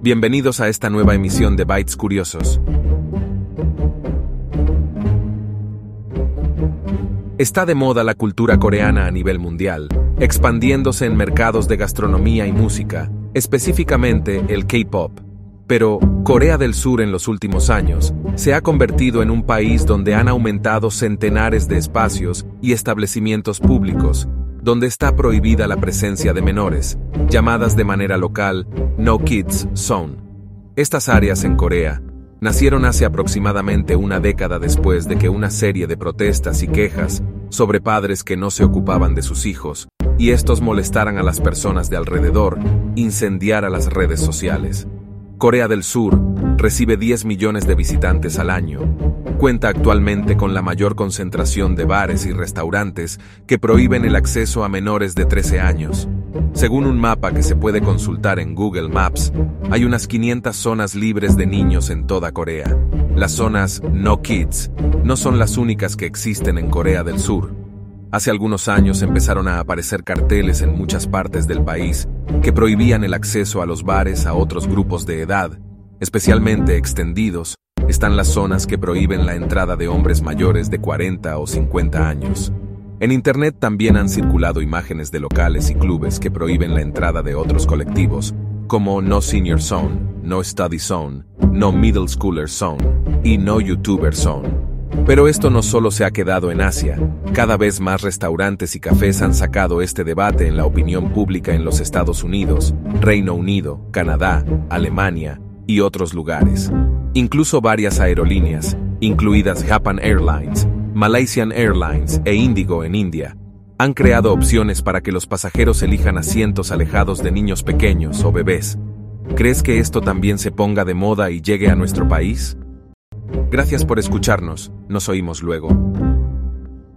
Bienvenidos a esta nueva emisión de Bytes Curiosos. Está de moda la cultura coreana a nivel mundial, expandiéndose en mercados de gastronomía y música, específicamente el K-Pop. Pero Corea del Sur en los últimos años se ha convertido en un país donde han aumentado centenares de espacios y establecimientos públicos, donde está prohibida la presencia de menores, llamadas de manera local No Kids Zone. Estas áreas en Corea nacieron hace aproximadamente una década después de que una serie de protestas y quejas sobre padres que no se ocupaban de sus hijos y estos molestaran a las personas de alrededor, incendiara las redes sociales. Corea del Sur recibe 10 millones de visitantes al año. Cuenta actualmente con la mayor concentración de bares y restaurantes que prohíben el acceso a menores de 13 años. Según un mapa que se puede consultar en Google Maps, hay unas 500 zonas libres de niños en toda Corea. Las zonas No Kids no son las únicas que existen en Corea del Sur. Hace algunos años empezaron a aparecer carteles en muchas partes del país que prohibían el acceso a los bares a otros grupos de edad, especialmente extendidos, están las zonas que prohíben la entrada de hombres mayores de 40 o 50 años. En Internet también han circulado imágenes de locales y clubes que prohíben la entrada de otros colectivos, como No Senior Zone, No Study Zone, No Middle Schooler Zone y No YouTuber Zone. Pero esto no solo se ha quedado en Asia, cada vez más restaurantes y cafés han sacado este debate en la opinión pública en los Estados Unidos, Reino Unido, Canadá, Alemania y otros lugares. Incluso varias aerolíneas, incluidas Japan Airlines, Malaysian Airlines e Indigo en India, han creado opciones para que los pasajeros elijan asientos alejados de niños pequeños o bebés. ¿Crees que esto también se ponga de moda y llegue a nuestro país? Gracias por escucharnos, nos oímos luego.